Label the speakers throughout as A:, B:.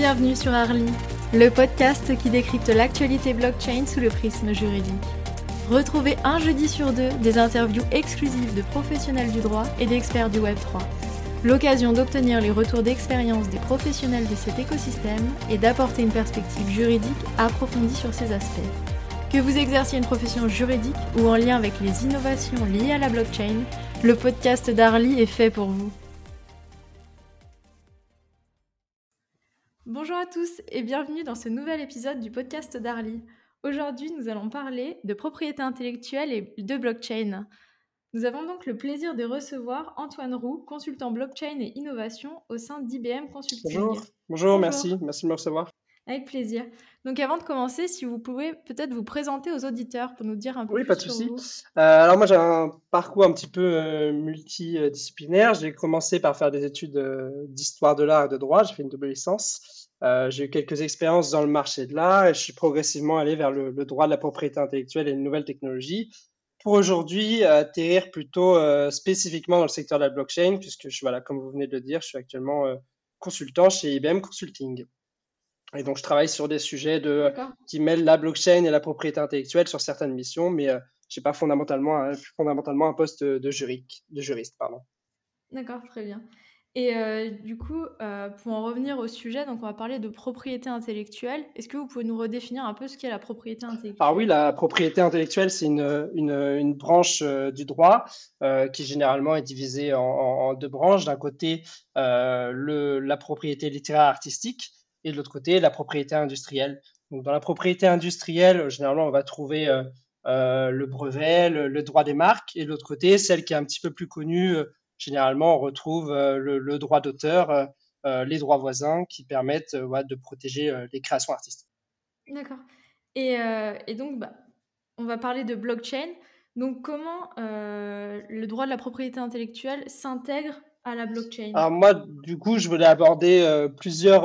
A: Bienvenue sur Arly, le podcast qui décrypte l'actualité blockchain sous le prisme juridique. Retrouvez un jeudi sur deux des interviews exclusives de professionnels du droit et d'experts du Web3. L'occasion d'obtenir les retours d'expérience des professionnels de cet écosystème et d'apporter une perspective juridique approfondie sur ces aspects. Que vous exerciez une profession juridique ou en lien avec les innovations liées à la blockchain, le podcast d'Arly est fait pour vous. Tous et bienvenue dans ce nouvel épisode du podcast d'Arly. Aujourd'hui, nous allons parler de propriété intellectuelle et de blockchain. Nous avons donc le plaisir de recevoir Antoine Roux, consultant blockchain et innovation au sein d'IBM Consulting.
B: Bonjour. Bonjour, merci, merci de me recevoir.
A: Avec plaisir. Donc avant de commencer, si vous pouvez peut-être vous présenter aux auditeurs pour nous dire un peu
B: oui,
A: plus
B: pas de
A: sur
B: souci.
A: vous.
B: Euh, alors moi j'ai un parcours un petit peu euh, multidisciplinaire. J'ai commencé par faire des études euh, d'histoire de l'art et de droit. J'ai fait une double licence. Euh, j'ai eu quelques expériences dans le marché de l'art et je suis progressivement allé vers le, le droit de la propriété intellectuelle et les nouvelles technologies pour aujourd'hui atterrir plutôt euh, spécifiquement dans le secteur de la blockchain puisque je voilà comme vous venez de le dire, je suis actuellement euh, consultant chez IBM Consulting. Et donc je travaille sur des sujets de qui mêlent la blockchain et la propriété intellectuelle sur certaines missions, mais euh, j'ai pas fondamentalement un, fondamentalement un poste de juridique, de juriste, pardon.
A: D'accord, très bien. Et euh, du coup, euh, pour en revenir au sujet, donc on va parler de propriété intellectuelle. Est-ce que vous pouvez nous redéfinir un peu ce qu'est la propriété intellectuelle?
B: Alors oui, la propriété intellectuelle, c'est une, une, branche euh, du droit qui généralement est divisée en, deux branches. D'un côté, le, la propriété littéraire artistique et de l'autre côté, la propriété industrielle. Donc dans la propriété industrielle, généralement, on va trouver le brevet, le, droit des marques, et de l'autre côté, celle qui est un petit peu plus connue, généralement, on retrouve euh, le, le, droit d'auteur, euh, euh, les droits voisins qui permettent ouais, de protéger les créations artistiques.
A: D'accord. Et, et, donc, bah, on va parler de blockchain. Donc, comment le droit de la propriété intellectuelle s'intègre à la blockchain?
B: Alors moi, du coup, je voulais aborder plusieurs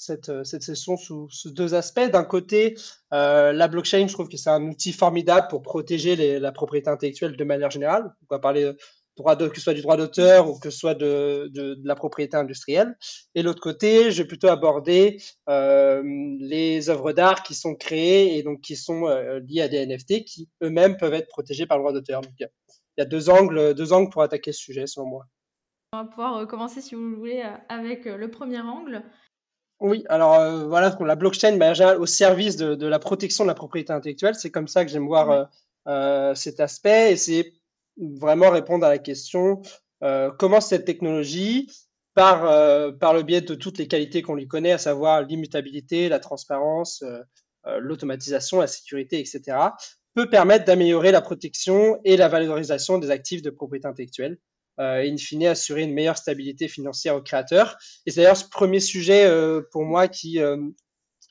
B: cette, cette session sous, sous deux aspects. D'un côté, euh, la blockchain, je trouve que c'est un outil formidable pour protéger les, la propriété intellectuelle de manière générale. On va parler droit de, que ce soit du droit d'auteur ou que ce soit de, de, de la propriété industrielle. Et l'autre côté, je vais plutôt aborder euh, les œuvres d'art qui sont créées et donc qui sont euh, liées à des NFT qui eux-mêmes peuvent être protégés par le droit d'auteur. Donc il y a deux angles, deux angles pour attaquer ce sujet, selon moi.
A: On va pouvoir commencer, si vous voulez, avec le premier angle.
B: Oui, alors euh, voilà, la blockchain bah, au service de, de, la protection de la propriété intellectuelle, c'est comme ça que j'aime voir euh, euh, cet aspect et c'est vraiment répondre à la question euh, comment cette technologie, par, euh, par le biais de toutes les qualités qu'on lui connaît, à savoir l'immutabilité, la transparence, l'automatisation, la sécurité, etc., peut permettre d'améliorer la protection et la valorisation des actifs de propriété intellectuelle euh, et in fine assurer une meilleure stabilité financière aux créateurs. Et c'est d'ailleurs ce premier sujet euh, pour moi qui euh,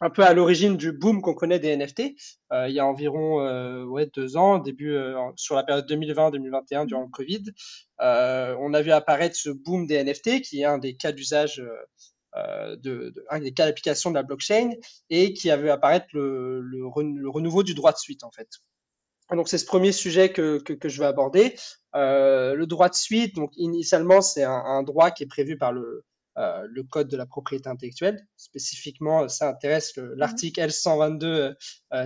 B: un peu à l'origine du boom qu'on connaît des NFT. Euh, il y a environ euh, ouais, deux ans, début euh, sur la période 2020-2021 durant le Covid, on a vu apparaître ce boom des NFT qui est un des cas d'usage. De, de, un des cas d'application de la blockchain et qui a vu apparaître le, renouveau du droit de suite en fait. Donc c'est ce premier sujet que, je vais aborder. Euh, le droit de suite, donc initialement c'est un, droit qui est prévu par le, euh, le code de la propriété intellectuelle. Spécifiquement, ça intéresse l'article L122-8 euh,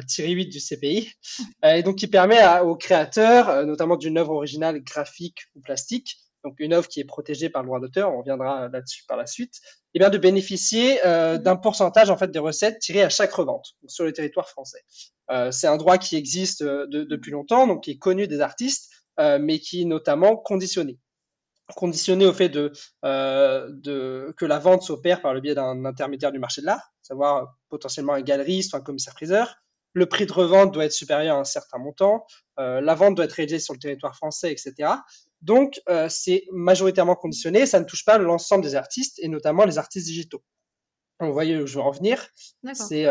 B: du CPI, et donc qui permet à, aux créateurs, euh, notamment d'une œuvre originale graphique ou plastique, donc une œuvre qui est protégée par le droit d'auteur, on reviendra là-dessus par la suite, et eh bien de bénéficier euh, d'un pourcentage en fait des recettes tirées à chaque revente sur le territoire français. Euh, c'est un droit qui existe de, depuis longtemps, donc qui est connu des artistes, euh, mais qui est notamment conditionné conditionné au fait de, euh, de que la vente s'opère par le biais d'un intermédiaire du marché de l'art, savoir potentiellement un galeriste ou un commissaire-priseur. Le prix de revente doit être supérieur à un certain montant. Euh, la vente doit être réalisée sur le territoire français, etc. Donc, euh, c'est majoritairement conditionné. Ça ne touche pas l'ensemble des artistes et notamment les artistes digitaux. Vous voyez où je veux en venir. C'est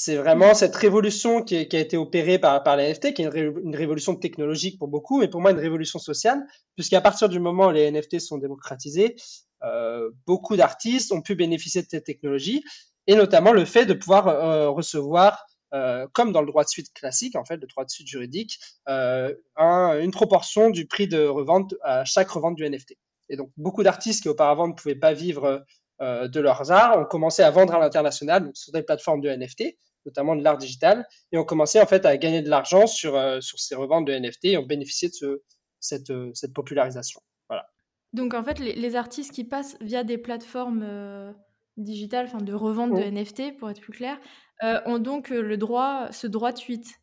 B: c'est vraiment cette révolution qui, est, qui, a été opérée par, par les NFT, qui est une, ré, une, révolution technologique pour beaucoup, mais pour moi une révolution sociale, puisqu'à partir du moment où les NFT sont démocratisés, euh, beaucoup d'artistes ont pu bénéficier de cette technologie, et notamment le fait de pouvoir euh, recevoir, euh, comme dans le droit de suite classique, en fait, le droit de suite juridique, euh, un, une proportion du prix de revente à chaque revente du NFT. Et donc beaucoup d'artistes qui auparavant ne pouvaient pas vivre de leurs arts ont commencé à vendre à l'international sur des plateformes de NFT, notamment de l'art digital, et ont commencé en fait à gagner de l'argent sur, sur ces reventes de NFT et ont bénéficié de ce, cette, cette popularisation. Voilà.
A: Donc en fait, les, artistes qui passent via des plateformes digitales, enfin de revente de mmh. NFT pour être plus clair, ont donc le droit, ce droit de suite.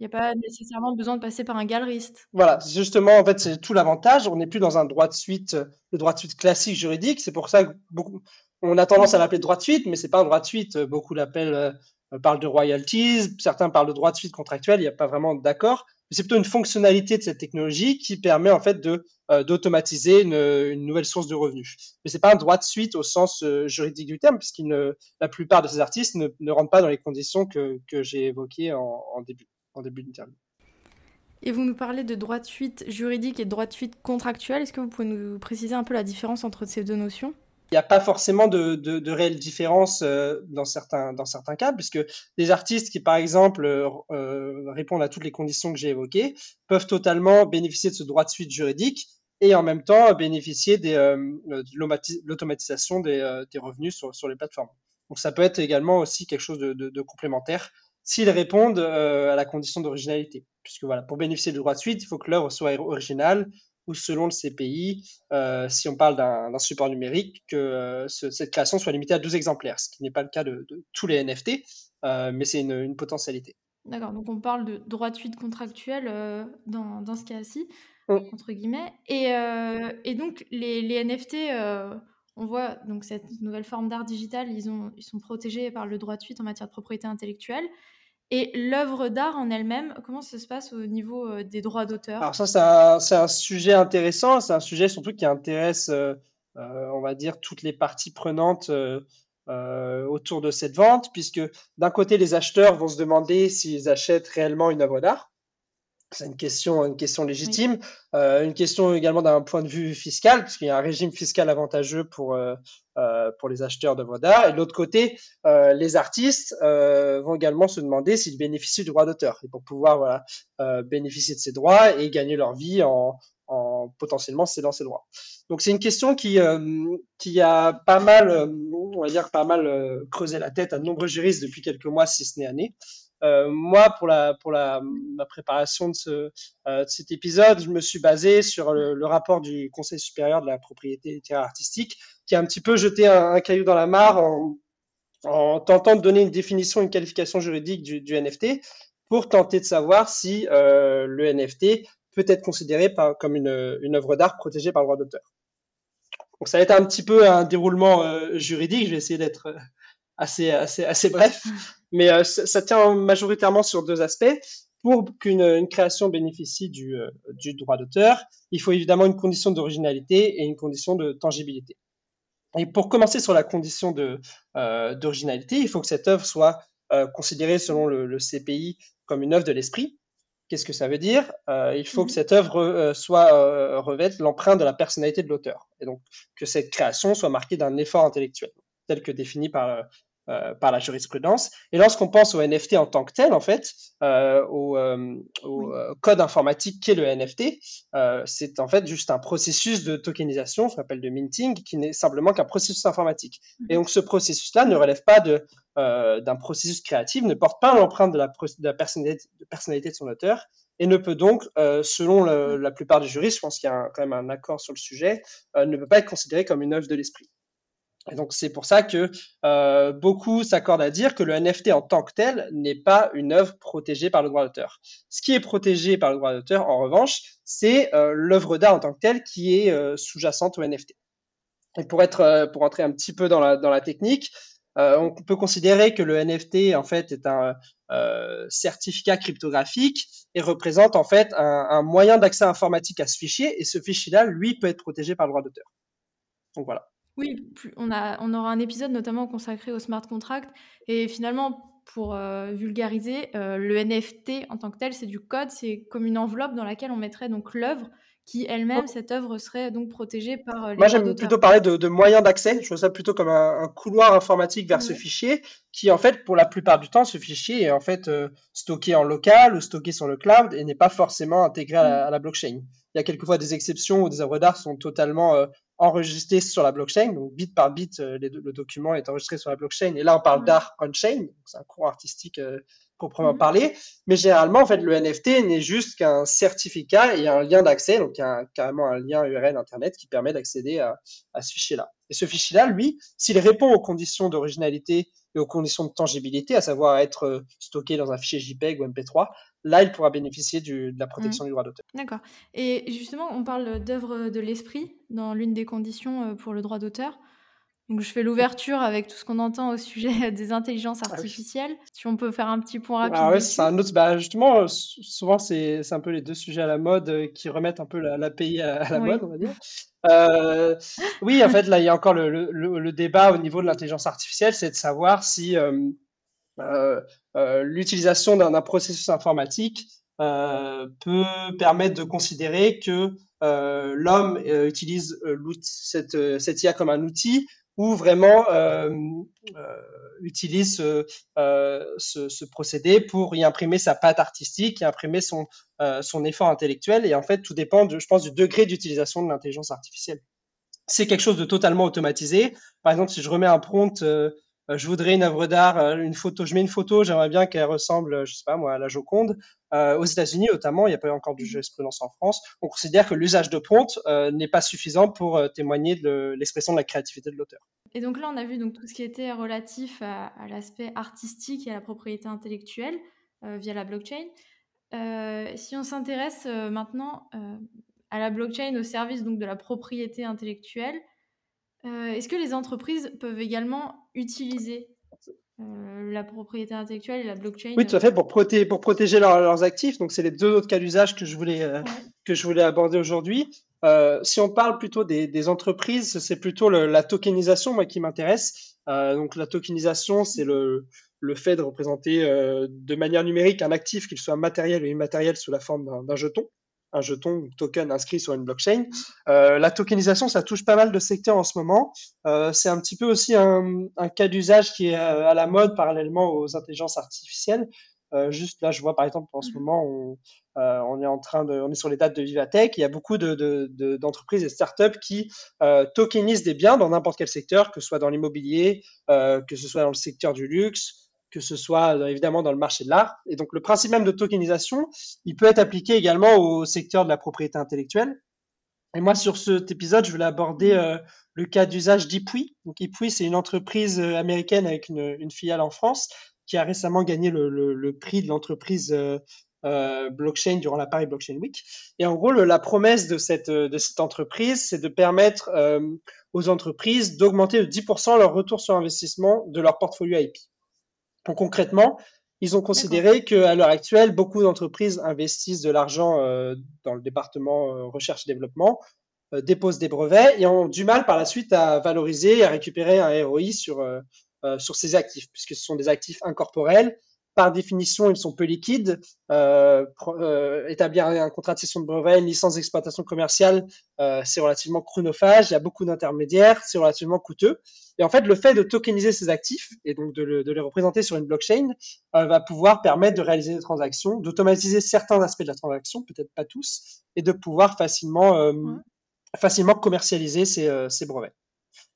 A: Il n'y a pas nécessairement besoin de passer par un galeriste.
B: Voilà, justement, en fait, c'est tout l'avantage. On n'est plus dans un droit de suite, le droit de suite classique juridique. C'est pour ça que beaucoup, on a tendance à l'appeler droit de suite, mais c'est pas un droit de suite. Beaucoup l'appellent, euh, parlent de royalties, certains parlent de droit de suite contractuel. Il n'y a pas vraiment d'accord. C'est plutôt une fonctionnalité de cette technologie qui permet en fait de euh, d'automatiser une, nouvelle source de revenus. Mais c'est pas un droit de suite au sens euh, juridique du terme, puisqu'il la plupart de ces artistes ne, ne rentrent pas dans les conditions que, que j'ai évoquées en, en début en début d'interview.
A: Et vous nous parlez de droit de suite juridique et de droit de suite contractuel. Est-ce que vous pouvez nous préciser un peu la différence entre ces deux notions?
B: Il n'y a pas forcément de, de, de réelle différence euh, dans, certains, dans certains cas, puisque des artistes qui, par exemple, euh, euh, répondent à toutes les conditions que j'ai évoquées, peuvent totalement bénéficier de ce droit de suite juridique et en même temps bénéficier des, de l'automatisation des, des, revenus sur, sur les plateformes. Donc ça peut être également aussi quelque chose de, de complémentaire s'ils répondent euh, à la condition d'originalité. Puisque voilà, pour bénéficier du droit de suite, il faut que l'œuvre soit originale ou selon le CPI, euh, si on parle d'un support numérique, que euh, cette création soit limitée à 12 exemplaires, ce qui n'est pas le cas de, tous les NFT, mais c'est une, potentialité.
A: D'accord, donc on parle de droit de suite contractuel dans, dans, ce cas-ci, mm. entre guillemets. Et, et, donc les, les NFT, on voit donc cette nouvelle forme d'art digital, ils, ont, ils sont protégés par le droit de suite en matière de propriété intellectuelle. Et l'œuvre d'art en elle-même, comment ça se passe au niveau euh, des droits d'auteur?
B: Alors ça, c'est un, sujet intéressant, c'est un sujet surtout qui intéresse, euh, euh, on va dire, toutes les parties prenantes autour de cette vente, puisque d'un côté, les acheteurs vont se demander s'ils achètent réellement une œuvre d'art. C'est une question, une question légitime. Euh, une question également d'un point de vue fiscal, puisqu'il y a un régime fiscal avantageux pour, euh, euh, pour les acheteurs d'œuvres d'art. Et de l'autre côté, euh, les artistes euh, vont également se demander s'ils bénéficient du droit d'auteur. Et pour pouvoir voilà, euh, bénéficier de ces droits et gagner leur vie en, en potentiellement cédant ces droits. Donc c'est une question qui, qui a pas mal, on va dire, pas mal creusé la tête à de nombreux juristes depuis quelques mois, si ce n'est années. Euh, moi, pour la pour la ma préparation de, ce, euh, cet épisode, je me suis basé sur le, rapport du Conseil supérieur de la propriété littéraire artistique, qui a un petit peu jeté un, caillou dans la mare en, en, tentant de donner une définition, une qualification juridique du, NFT, pour tenter de savoir si euh, le NFT peut être considéré comme une, une œuvre d'art protégée par le droit d'auteur. Donc ça va être un petit peu un déroulement juridique. Je vais essayer d'être assez, assez, assez bref. Mais euh, ça, tient majoritairement sur deux aspects. Pour qu'une création bénéficie du, euh, du droit d'auteur, il faut évidemment une condition d'originalité et une condition de tangibilité. Et pour commencer sur la condition euh, d'originalité, il faut que cette œuvre soit considérée selon le, le, CPI comme une œuvre de l'esprit. Qu'est-ce que ça veut dire? Il faut que mhm. cette œuvre soit revête l'empreinte de la personnalité de l'auteur, et donc que cette création soit marquée d'un effort intellectuel, tel que défini par euh, par la jurisprudence. Et lorsqu'on pense au NFT en tant que tel, en fait, euh, au, euh, au code informatique qu'est le NFT, c'est en fait juste un processus de tokenisation, ce qu'on appelle de minting, qui n'est simplement qu'un processus informatique. Et donc ce processus-là ne relève pas de d'un processus créatif, ne porte pas l'empreinte de la, de la personnalité, de personnalité de son auteur, et ne peut donc, selon la plupart des juristes, je pense qu'il y a quand même un accord sur le sujet, ne peut pas être considéré comme une œuvre de l'esprit. Et donc c'est pour ça que euh, beaucoup s'accordent à dire que le NFT en tant que tel n'est pas une œuvre protégée par le droit d'auteur. Ce qui est protégé par le droit d'auteur, en revanche, c'est euh, l'œuvre d'art en tant que telle qui est euh, sous-jacente au NFT. Et pour être, euh, pour entrer un petit peu dans la, dans la technique, euh, on peut considérer que le NFT en fait est un certificat cryptographique et représente en fait un, un moyen d'accès informatique à ce fichier. Et ce fichier-là, lui, peut être protégé par le droit d'auteur. Donc voilà.
A: Oui, on, a, on aura un épisode notamment consacré au smart contract. Et finalement, pour euh, vulgariser, euh, le NFT en tant que tel, c'est du code, c'est comme une enveloppe dans laquelle on mettrait donc l'œuvre qui elle-même, cette œuvre serait donc protégée par euh, les
B: Moi, j'aime plutôt parler de, moyens d'accès. Je vois ça plutôt comme un, couloir informatique vers ce fichier, qui en fait, pour la plupart du temps, ce fichier est en fait stocké en local ou stocké sur le cloud et n'est pas forcément intégré à la, mm. à la, blockchain. Il y a quelquefois des exceptions où des œuvres d'art sont totalement enregistré sur la blockchain, donc bit par bit, le document est enregistré sur la blockchain. Et là, on parle d'art on-chain, c'est un cours artistique proprement mhm. parler. Mais généralement, en fait, le NFT n'est juste qu'un certificat et un lien d'accès, donc il y a carrément un lien URL Internet qui permet d'accéder à, à, ce fichier-là. Et ce fichier-là, lui, s'il répond aux conditions d'originalité et aux conditions de tangibilité, à savoir être euh, stocké dans un fichier JPEG ou MP3, là, il pourra bénéficier du, de la protection mhm. du droit d'auteur.
A: D'accord. Et justement, on parle d'œuvre de l'esprit dans l'une des conditions euh, pour le droit d'auteur. Donc, je fais l'ouverture avec tout ce qu'on entend au sujet des intelligences ah artificielles. Si on peut faire un petit point rapide.
B: Ah ouais, c'est un autre. Bah, justement, souvent, c'est un peu les deux sujets à la mode euh, qui remettent un peu l'API à, la mode, on va dire. Euh, oui, en fait, là, il y a encore le, le, débat au niveau de l'intelligence artificielle, c'est de savoir si euh, euh, l'utilisation d'un processus informatique peut permettre de considérer que l'homme utilise cette, cette IA comme un outil ou vraiment euh, euh, utilise euh, ce, procédé pour y imprimer sa patte artistique, y imprimer son, effort intellectuel. Et en fait, tout dépend, je pense, du degré d'utilisation de l'intelligence artificielle. C'est quelque chose de totalement automatisé. Par exemple, si je remets un prompt je voudrais une œuvre d'art, euh, une photo, je mets une photo, j'aimerais bien qu'elle ressemble, je sais pas moi, à la Joconde. Euh, aux États-Unis notamment, il n'y a pas encore de jurisprudence en France. On considère que l'usage de prompt n'est pas suffisant pour témoigner de l'expression de la créativité de l'auteur.
A: Et donc là, on a vu donc tout ce qui était relatif à, l'aspect artistique et à la propriété intellectuelle via la blockchain. si on s'intéresse maintenant à la blockchain au service donc de la propriété intellectuelle, euh, est-ce que les entreprises peuvent également utiliser euh, la propriété intellectuelle et la blockchain?
B: Oui, tout à fait, pour, protéger, pour protéger leurs actifs. Donc, c'est les deux autres cas d'usage que, je voulais, euh, que je voulais aborder aujourd'hui. si on parle plutôt des, entreprises, c'est plutôt la tokenisation moi, qui m'intéresse. donc, la tokenisation, c'est le, le fait de représenter de manière numérique un actif, qu'il soit matériel ou immatériel, sous la forme d'un jeton un jeton token inscrit sur une blockchain. Euh, la tokenisation, ça touche pas mal de secteurs en ce moment. Euh, c'est un petit peu aussi un, cas d'usage qui est euh, à la mode parallèlement aux intelligences artificielles. juste là, je vois par exemple en ce moment, on, on est en train de, on est sur les dates de Vivatech. Il y a beaucoup d'entreprises de, de, et startups qui tokenisent des biens dans n'importe quel secteur, que ce soit dans l'immobilier, que ce soit dans le secteur du luxe, que ce soit euh, évidemment dans le marché de l'art. Et donc le principe même de tokenisation, il peut être appliqué également au secteur de la propriété intellectuelle. Et moi, sur cet épisode, je voulais aborder euh, le cas d'usage d'Ipui. Donc Ipui, c'est une entreprise euh, américaine avec une, filiale en France qui a récemment gagné le, prix de l'entreprise blockchain durant la Paris Blockchain Week. Et en gros, la promesse de cette, de cette entreprise, c'est de permettre aux entreprises d'augmenter de 10% leur retour sur investissement de leur portfolio IP concrètement, ils ont considéré qu'à l'heure actuelle, beaucoup d'entreprises investissent de l'argent euh, dans le département euh, recherche et développement, euh, déposent des brevets et ont du mal par la suite à valoriser et à récupérer un ROI sur, sur ces actifs, puisque ce sont des actifs incorporels par définition, ils sont peu liquides. Euh, euh, établir un contrat de cession de brevet, une licence d'exploitation commerciale, euh, c'est relativement chronophage, il y a beaucoup d'intermédiaires, c'est relativement coûteux. Et en fait, le fait de tokeniser ces actifs et donc de, les représenter sur une blockchain va pouvoir permettre de réaliser des transactions, d'automatiser certains aspects de la transaction, peut-être pas tous, et de pouvoir facilement, facilement commercialiser ces brevets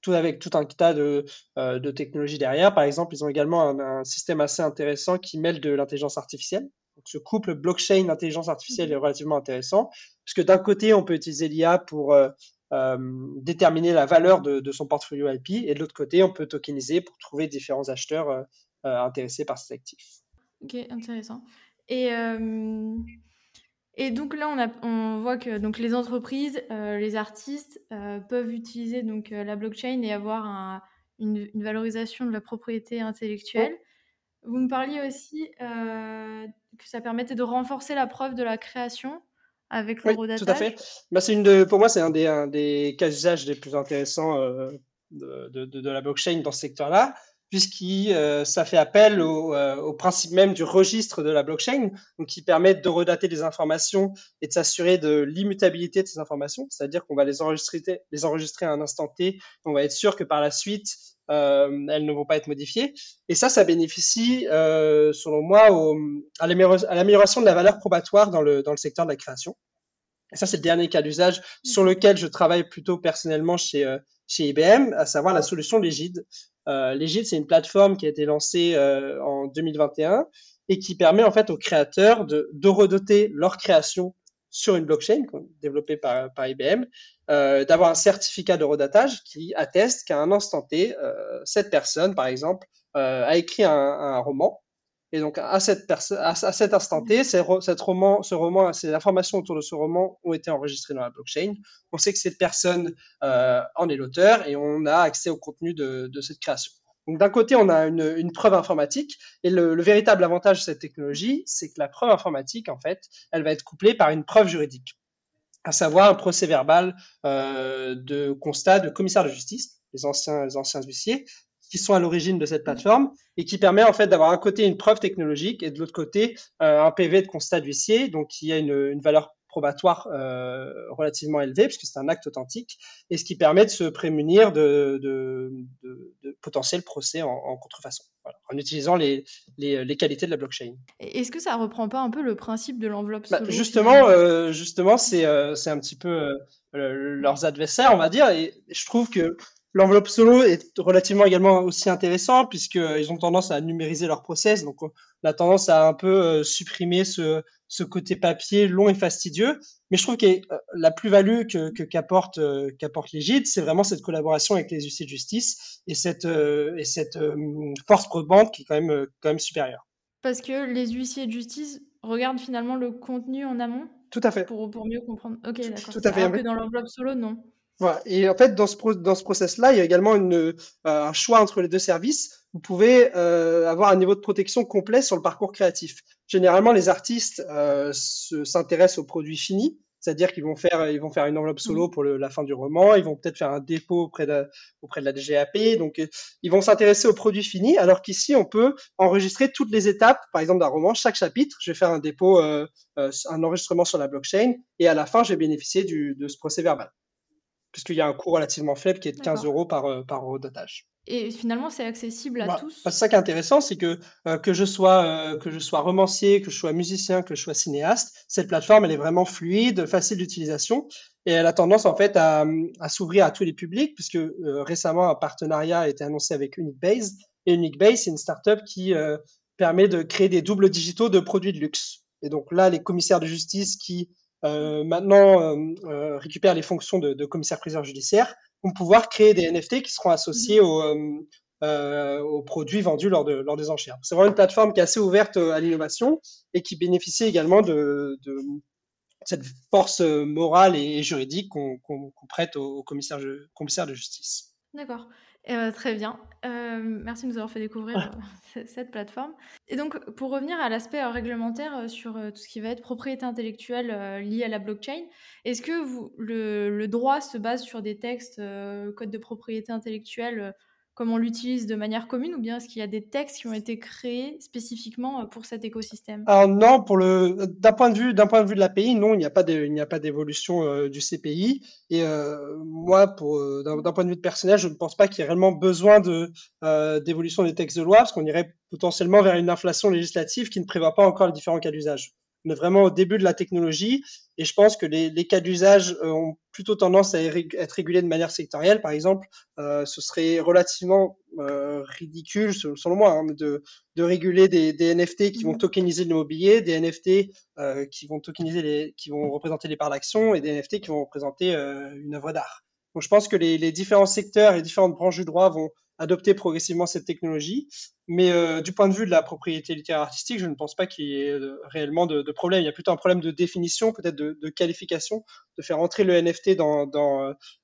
B: tout avec tout un tas de, euh, de technologies derrière. Par exemple, ils ont également un, système assez intéressant qui mêle de l'intelligence artificielle. Donc, ce couple blockchain intelligence artificielle est relativement intéressant, puisque d'un côté, on peut utiliser l'IA pour euh, euh, déterminer la valeur de, de, son portfolio IP, et de l'autre côté, on peut tokeniser pour trouver différents acheteurs intéressés par cet actif.
A: Ok, intéressant. Et et donc là, on, a, on voit que donc, les entreprises, euh, les artistes euh, peuvent utiliser donc, euh, la blockchain et avoir une, valorisation de la propriété intellectuelle. Vous me parliez aussi que ça permettait de renforcer la preuve de la création avec
B: l'eurodatage. Oui, tout à fait. Bah, une de, pour moi, c'est un des, un des cas d'usage les plus intéressants de, de, de, la blockchain dans ce secteur-là puisqu'il euh, ça fait appel au, euh, au, principe même du registre de la blockchain, donc qui permet de redater des informations et de s'assurer de l'immutabilité de ces informations, c'est-à-dire qu'on va les enregistrer, les enregistrer à un instant T, on va être sûr que par la suite euh, elles ne vont pas être modifiées. Et ça, ça bénéficie, euh, selon moi, à l'amélioration de la valeur probatoire dans le, dans le secteur de la création. ça, c'est le dernier cas d'usage sur lequel je travaille plutôt personnellement chez, chez IBM, à savoir la solution Legid. Euh, Legid, c'est une plateforme qui a été lancée euh, en 2021 et qui permet en fait aux créateurs de, de redoter leur création sur une blockchain développée par, IBM, euh, d'avoir un certificat de redatage qui atteste qu'à un instant T, euh, cette personne, par exemple, euh, a écrit un roman et donc, à, cette cet instant T, cette roman, ce roman, ces informations autour de ce roman ont été enregistrées dans la blockchain. On sait que cette personne euh, en est l'auteur et on a accès au contenu de, cette création. Donc, d'un côté, on a une, preuve informatique et le, le, véritable avantage de cette technologie, c'est que la preuve informatique, en fait, elle va être couplée par une preuve juridique, à savoir un procès verbal euh, de constat de commissaire de justice, les anciens, les anciens huissiers, qui sont à l'origine de cette plateforme et qui permet en fait d'avoir un côté une preuve technologique et de l'autre côté euh, un PV de constat d'huissier, donc qui a une, une valeur probatoire euh, relativement élevée puisque c'est un acte authentique et ce qui permet de se prémunir de, de, de, de potentiels procès en, en contrefaçon voilà, en utilisant les, les, les, qualités de la blockchain.
A: Est-ce que ça reprend pas un peu le principe de l'enveloppe
B: bah, Justement, euh, justement c'est euh, c'est un petit peu leurs adversaires, on va dire, et je trouve que L'enveloppe solo est relativement également aussi intéressant puisqu'ils ont tendance à numériser leur process. Donc, on a tendance à un peu euh, supprimer ce, ce côté papier long et fastidieux. Mais je trouve que euh, la plus-value que, qu'apporte, euh, qu'apporte l'Égide, c'est vraiment cette collaboration avec les huissiers de justice et cette, et cette force probante qui est quand même, quand même supérieure.
A: Parce que les huissiers de justice regardent finalement le contenu en amont
B: Tout à fait.
A: Pour, pour mieux comprendre. Ok, d'accord.
B: Tout à fait.
A: Alors que dans l'enveloppe solo, non.
B: Voilà. Et en fait, dans ce, dans ce process-là, il y a également une, euh, un choix entre les deux services. Vous pouvez euh, avoir un niveau de protection complet sur le parcours créatif. Généralement, les artistes euh, s'intéressent aux produits finis, c'est-à-dire qu'ils vont faire, ils vont faire une enveloppe solo mmh. pour le, la fin du roman, ils vont peut-être faire un dépôt auprès de, auprès de la DGAP, donc euh, ils vont s'intéresser aux produits finis, alors qu'ici, on peut enregistrer toutes les étapes, par exemple d'un roman, chaque chapitre, je vais faire un dépôt, euh, euh, un enregistrement sur la blockchain, et à la fin, je vais bénéficier du, de ce procès verbal puisqu'il y a un coût relativement faible qui est de 15 euros par, euh, par euro d'attache.
A: Et finalement, c'est accessible à bah, tous.
B: C'est ça qui est intéressant, c'est que euh, que je sois euh, que je sois romancier, que je sois musicien, que je sois cinéaste, cette plateforme elle est vraiment fluide, facile d'utilisation et elle a tendance en fait à, à s'ouvrir à tous les publics puisque récemment un partenariat a été annoncé avec Uniquebase et Uniquebase c'est une startup qui permet de créer des doubles digitaux de produits de luxe. Et donc là, les commissaires de justice qui maintenant euh, euh, récupèrent les fonctions de, de commissaire-priseur judiciaire, vont pouvoir créer des NFT qui seront associés aux, aux produits vendus lors, de, lors des enchères. C'est vraiment une plateforme qui est assez ouverte à l'innovation et qui bénéficie également de, de cette force morale et juridique qu'on qu prête aux, commissaires, commissaires de justice.
A: D'accord. Euh, très bien. Euh, merci de nous avoir fait découvrir euh, cette plateforme. Et donc, pour revenir à l'aspect réglementaire sur tout ce qui va être propriété intellectuelle liée à la blockchain, est-ce que vous, le, le, droit se base sur des textes, code de propriété intellectuelle comme on l'utilise de manière commune ou bien est-ce qu'il y a des textes qui ont été créés spécifiquement euh, pour cet écosystème?
B: Alors non, d'un point de vue d'un point de vue de l'API, non, il n'y a pas de, d'évolution euh, du CPI et euh, moi d'un point de vue personnel, je ne pense pas qu'il y ait réellement besoin de d'évolution des textes de loi parce qu'on irait potentiellement vers une inflation législative qui ne prévoit pas encore les différents cas d'usage on est vraiment au début de la technologie et je pense que les, les cas d'usage euh, ont plutôt tendance à être régulés de manière sectorielle. Par exemple, euh, ce serait relativement euh, ridicule, selon moi, hein, de, de, réguler des, des, NFT qui vont mmh. tokeniser l'immobilier, des NFT euh, qui vont tokeniser les, qui vont représenter les parts d'action et des NFT qui vont représenter une œuvre d'art. Donc, je pense que les, les différents secteurs et différentes branches du droit vont adopter progressivement cette technologie. Mais euh, du point de vue de la propriété littéraire artistique, je ne pense pas qu'il y ait euh, réellement de, problème. Il y a plutôt un problème de définition, peut-être de, qualification, de faire entrer le NFT euh,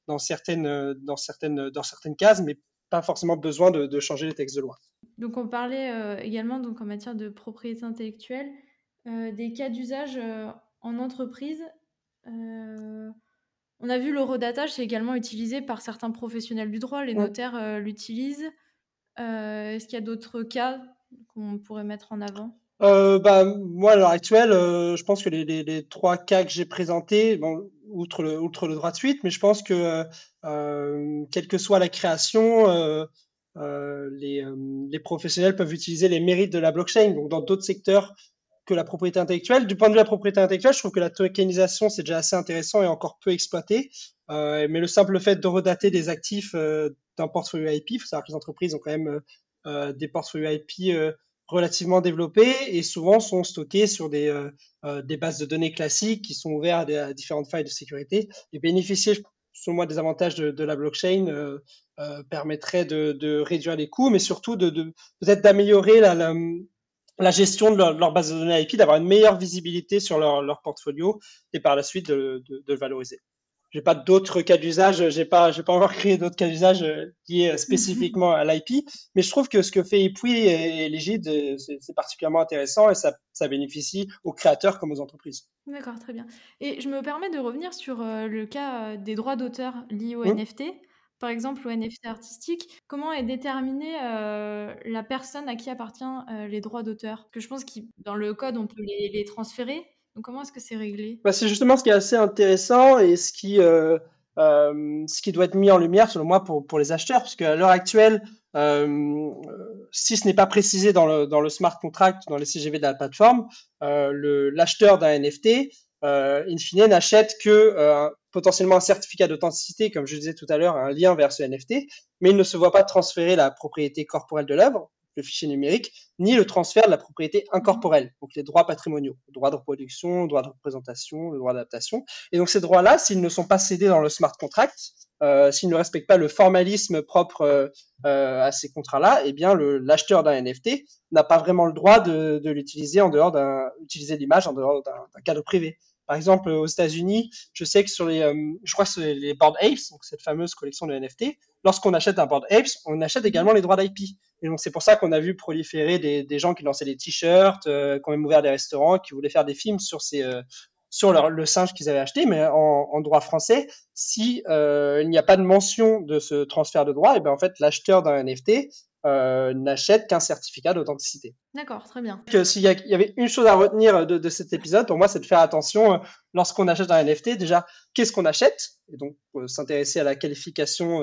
B: dans, certaines, cases, mais pas forcément besoin de, changer les textes de loi.
A: Donc on parlait également donc en matière de propriété intellectuelle des cas d'usage en entreprise. On a vu l'eurodatage, c'est également utilisé par certains professionnels du droit, les notaires euh, l'utilisent. Euh, Est-ce qu'il y a d'autres cas qu'on pourrait mettre en avant?
B: Euh, bah, Moi, à l'heure actuelle, je pense que les, les, les, trois cas que j'ai présentés, bon, outre, le, outre le droit de suite, mais je pense que quelle que soit la création, les, les professionnels peuvent utiliser les mérites de la blockchain. Donc, dans d'autres secteurs la propriété intellectuelle. Du point de vue de la propriété intellectuelle, je trouve que la tokenisation, c'est déjà assez intéressant et encore peu exploité. Euh, mais le simple fait de redater des actifs euh, d'un portfolio IP, il faut savoir que les entreprises ont quand même euh, des portfolios IP relativement développés et souvent sont stockés sur des, bases de données classiques qui sont ouvertes à, différentes failles de sécurité. Et bénéficier, selon moi, des avantages de, la blockchain permettrait de, réduire les coûts, mais surtout de, peut-être d'améliorer la la gestion de leur, base de données IP, d'avoir une meilleure visibilité sur leur, leur, portfolio et par la suite de, de, de le valoriser. J'ai pas d'autres cas d'usage, j'ai pas, j'ai pas encore créé d'autres cas d'usage euh, liés spécifiquement à l'IP, mais je trouve que ce que fait Epui et Legit, euh, c'est particulièrement intéressant et ça, ça bénéficie aux créateurs comme aux entreprises.
A: D'accord, très bien. Et je me permets de revenir sur euh, le cas des droits d'auteur liés au mmh. NFT par exemple, au NFT artistique, comment est déterminée euh, la personne à qui appartient euh, les droits d'auteur? Que je pense que dans le code, on peut les, transférer. Donc, comment est-ce que c'est réglé?
B: Bah, C'est justement ce qui est assez intéressant et ce qui, euh, ce qui doit être mis en lumière, selon moi, pour, pour les acheteurs, parce qu'à l'heure actuelle, si ce n'est pas précisé dans le, dans le smart contract, dans les CGV de la plateforme, l'acheteur d'un NFT, in fine, n'achète que potentiellement un certificat d'authenticité, comme je disais tout à l'heure, un lien vers ce NFT, mais il ne se voit pas transférer la propriété corporelle de l'œuvre, le fichier numérique, ni le transfert de la propriété incorporelle, donc les droits patrimoniaux, le droit de reproduction, le droit de représentation, le droit d'adaptation. Et donc ces droits-là, s'ils ne sont pas cédés dans le smart contract, euh, s'ils ne respectent pas le formalisme propre euh, euh à ces contrats-là, eh bien l'acheteur d'un NFT n'a pas vraiment le droit de, de l'utiliser en dehors d'un utiliser l'image en dehors d'un cadre privé. Par exemple, aux États-Unis, je sais que sur les, euh, je crois que sur les Board Apes, donc cette fameuse collection de NFT, lorsqu'on achète un Board Apes, on achète également les droits d'IP. Et donc c'est pour ça qu'on a vu proliférer des, gens qui lançaient des t-shirts, euh, qui ont même ouvert des restaurants, qui voulaient faire des films sur ces euh, sur le singe qu'ils avaient acheté, mais en, en droit français, si il n'y a pas de mention de ce transfert de droit, et eh bien en fait l'acheteur d'un NFT euh, n'achète qu'un certificat d'authenticité.
A: D'accord, très bien.
B: S'il y, avait une chose à retenir de, cet épisode, pour moi, c'est de faire attention euh, lorsqu'on achète un NFT. Déjà, qu'est-ce qu'on achète? Et donc, euh, s'intéresser à la qualification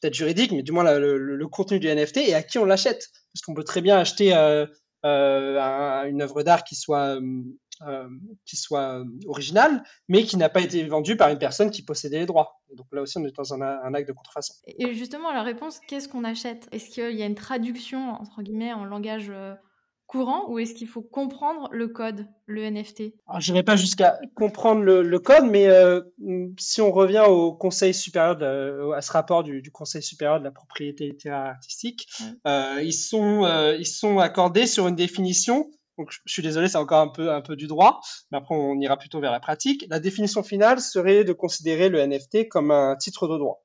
B: peut-être juridique, mais du moins le, contenu du NFT et à qui on l'achète. Parce qu'on peut très bien acheter une œuvre d'art qui soit euh, qui soit euh, original, mais qui n'a pas été vendu par une personne qui possédait les droits. donc là aussi, on est dans un, acte de contrefaçon.
A: Et justement, la réponse, qu'est-ce qu'on achète? Est-ce qu'il y a une traduction, entre guillemets, en langage euh, courant, ou est-ce qu'il faut comprendre le code, le NFT
B: Je n'irai pas jusqu'à comprendre le, code, mais si on revient au Conseil supérieur, à ce rapport du, Conseil supérieur de la propriété littéraire artistique, ils, sont, ils sont accordés sur une définition donc, je suis désolé, c'est encore un peu, du droit, mais après, on ira plutôt vers la pratique. La définition finale serait de considérer le NFT comme un titre de droit.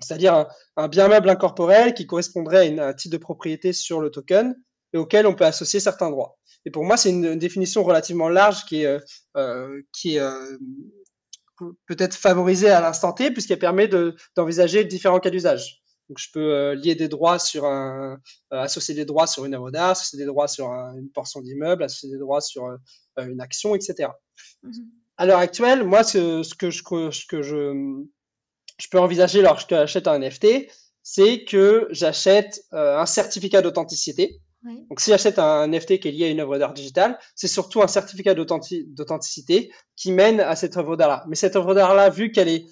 B: C'est-à-dire un, bien meuble incorporel qui correspondrait à, un titre de propriété sur le token et auquel on peut associer certains droits. Et pour moi, c'est une, définition relativement large qui est, euh, euh euh, peut-être favorisée à l'instant T puisqu'elle permet d'envisager différents cas d'usage. Donc, je peux euh, lier des droits sur un, euh, associer des droits sur une œuvre d'art, associer des droits sur une portion d'immeuble, associer des droits sur euh, une action, etc. Mhm. À l'heure actuelle, moi, ce, ce, que je, ce que je, je peux envisager lorsque j'achète un NFT, c'est que j'achète un certificat d'authenticité. Donc, si j'achète un NFT qui est lié à une œuvre d'art digitale, c'est surtout un certificat d'authenticité qui mène à cette œuvre d'art-là. Mais cette œuvre d'art-là, vu qu'elle est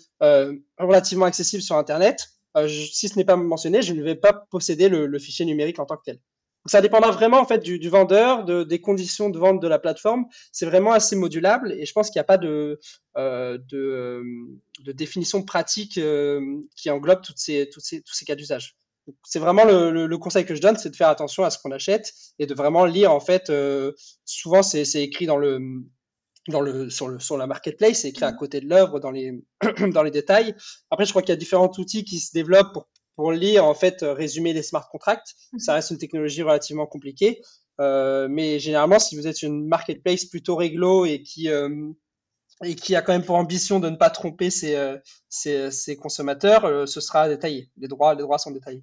B: relativement accessible sur Internet, euh, si ce n'est pas mentionné, je ne vais pas posséder le, fichier numérique en tant que tel. ça dépendra vraiment en fait du, vendeur, de, des conditions de vente de la plateforme. C'est vraiment assez modulable et je pense qu'il n'y a pas de, euh, de, de, définition pratique euh, qui englobe toutes ces, toutes ces, tous ces cas d'usage. C'est vraiment le, le, conseil que je donne, c'est de faire attention à ce qu'on achète et de vraiment lire en fait. Euh, souvent, c'est écrit dans le dans le, sur, le, sur la marketplace, c'est écrit à mmh. côté de l'œuvre dans les, dans les détails. Après, je crois qu'il y a différents outils qui se développent pour, pour lire, en fait, résumer les smart contracts. Mmh. Ça reste une technologie relativement compliquée. Euh, mais généralement, si vous êtes une marketplace plutôt réglo et qui, euh, et qui a quand même pour ambition de ne pas tromper ses, euh, ses, ses consommateurs, euh, ce sera détaillé. Les droits, les droits sont détaillés.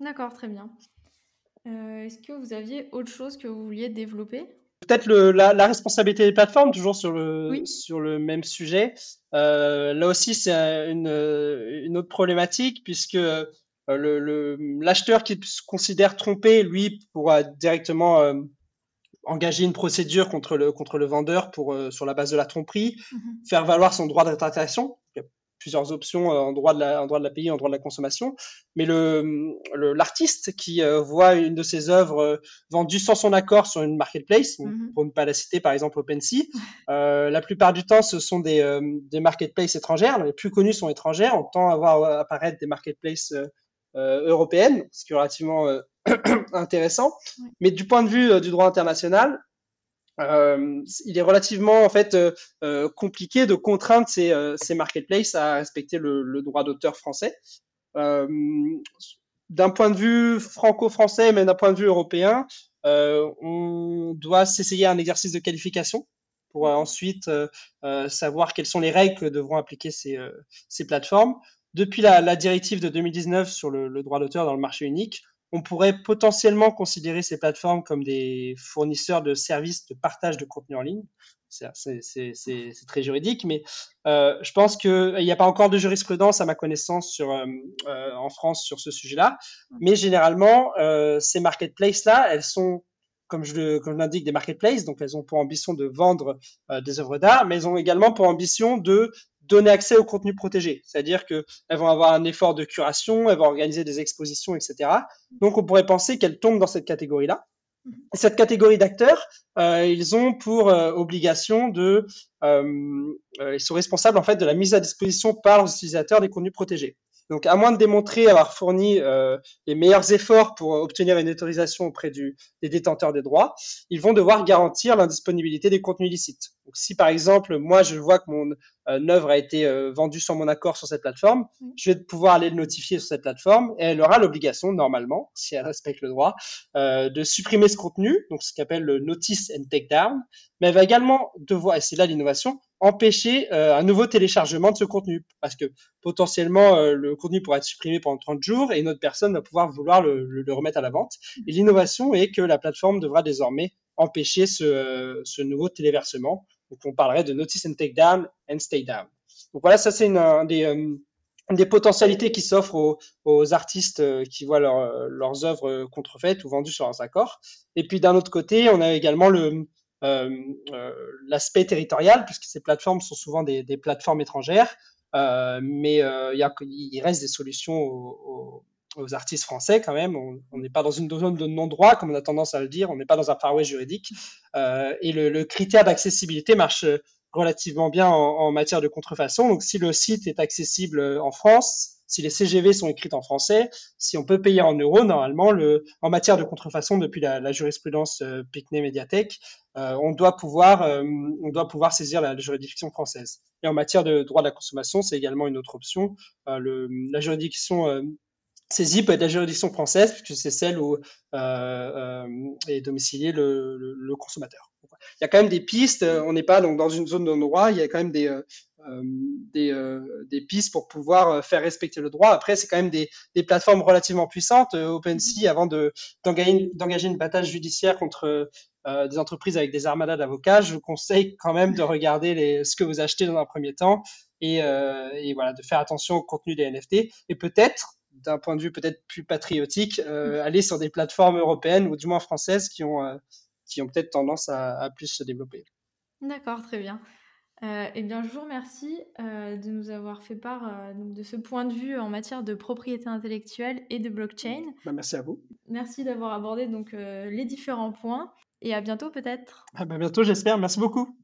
A: D'accord, très bien. Est-ce que vous aviez autre chose que vous vouliez développer?
B: Peut-être la, la, responsabilité des plateformes, toujours sur le, sur le même sujet. Euh, là aussi, c'est une, une, autre problématique puisque euh, le, l'acheteur qui se considère trompé, lui, pourra directement euh, engager une procédure contre le, contre le vendeur pour, sur la base de la tromperie, mmh faire valoir son droit d'interprétation plusieurs options euh, en droit de la, en droit de la pays, en droit de la consommation. Mais le, l'artiste qui euh, voit une de ses œuvres euh, vendue sans son accord sur une marketplace, mhm. pour ne pas la citer, par exemple OpenSea, la plupart du temps, ce sont des, des marketplaces étrangères. Les plus connus sont étrangères. On tend à voir apparaître des marketplaces européennes, ce qui est relativement intéressant. Mais du point de vue du droit international, euh, il est relativement en fait euh, euh, compliqué de contraindre ces, ces marketplaces à respecter le, le droit d'auteur français. d'un point de vue franco-français, mais d'un point de vue européen, on doit s'essayer un exercice de qualification pour ensuite savoir quelles sont les règles que devront appliquer ces, ces plateformes. Depuis la, la, directive de 2019 sur le, le droit d'auteur dans le marché unique, on pourrait potentiellement considérer ces plateformes comme des fournisseurs de services de partage de contenu en ligne. C'est très juridique, mais euh, je pense qu'il n'y a pas encore de jurisprudence à ma connaissance sur, euh, euh, en France sur ce sujet-là. Mais généralement, ces marketplaces-là, elles sont, comme je, comme l'indique, des marketplaces, donc elles ont pour ambition de vendre des œuvres d'art, mais elles ont également pour ambition de donner accès au contenu protégé. C'est-à-dire qu'elles vont avoir un effort de curation, elles vont organiser des expositions, etc. Donc on pourrait penser qu'elles tombent dans cette catégorie-là. Mhm. Cette catégorie d'acteurs, euh, ils ont pour euh, obligation de, euh, ils sont responsables en fait de la mise à disposition par les utilisateurs des contenus protégés. Donc, à moins de démontrer avoir fourni euh, les meilleurs efforts pour obtenir une autorisation auprès du, des détenteurs des droits, ils vont devoir garantir l'indisponibilité des contenus illicites. Donc, si par exemple, moi, je vois que mon euh, œuvre a été euh, vendue sans mon accord sur cette plateforme, je vais pouvoir aller le notifier sur cette plateforme et elle aura l'obligation, normalement, si elle respecte le droit, euh, de supprimer ce contenu, donc ce qu'appelle le notice and take down, mais elle va également devoir, et c'est là l'innovation, empêcher euh, un nouveau téléchargement de ce contenu. Parce que potentiellement, euh, le contenu pourra être supprimé pendant 30 jours et une autre personne va pouvoir vouloir le, le, remettre à la vente. Et l'innovation est que la plateforme devra désormais empêcher ce, ce nouveau téléversement. Donc on parlerait de notice and take down and stay down. Donc voilà, ça c'est une, des, euh, des potentialités qui s'offrent aux, aux, artistes qui voient leur, leurs œuvres contrefaites ou vendues sur un accord. Et puis d'un autre côté, on a également le, euh, euh, l'aspect territorial, puisque ces plateformes sont souvent des, plateformes étrangères, euh, mais il, y reste des solutions aux, artistes français quand même. On n'est pas dans une zone de non-droit, comme on a tendance à le dire. On n'est pas dans un Far West juridique. Euh, et le, le critère d'accessibilité marche relativement bien en, en, matière de contrefaçon. Donc, si le site est accessible en France, si les CGV sont écrites en français, si on peut payer en euros, normalement, le, en matière de contrefaçon, depuis la, jurisprudence euh, Mediatek, euh, on doit pouvoir, euh, on doit pouvoir saisir la, juridiction française. Et en matière de droit de la consommation, c'est également une autre option. Euh, la juridiction saisie peut être la juridiction française, puisque c'est celle où est domicilié le, consommateur. Il y a quand même des pistes. On n'est pas dans une zone de droit. Il y a quand même des des, euh, des, pistes pour pouvoir euh, faire respecter le droit. Après, c'est quand même des, des, plateformes relativement puissantes. OpenSea, avant d'engager une bataille judiciaire contre des entreprises avec des armadas d'avocats, je vous conseille quand même de regarder les, ce que vous achetez dans un premier temps et, et voilà, de faire attention au contenu des NFT et peut-être d'un point de vue peut-être plus patriotique, euh, aller sur des plateformes européennes ou du moins françaises qui ont, euh, qui ont peut-être tendance à, à, plus se développer.
A: D'accord, très bien. Euh, eh bien, je vous remercie euh, de nous avoir fait part euh, donc de ce point de vue en matière de propriété intellectuelle et de blockchain.
B: Bah, merci à vous.
A: Merci d'avoir abordé donc les différents points et à bientôt peut-être.
B: À bah, bientôt, j'espère. Merci beaucoup.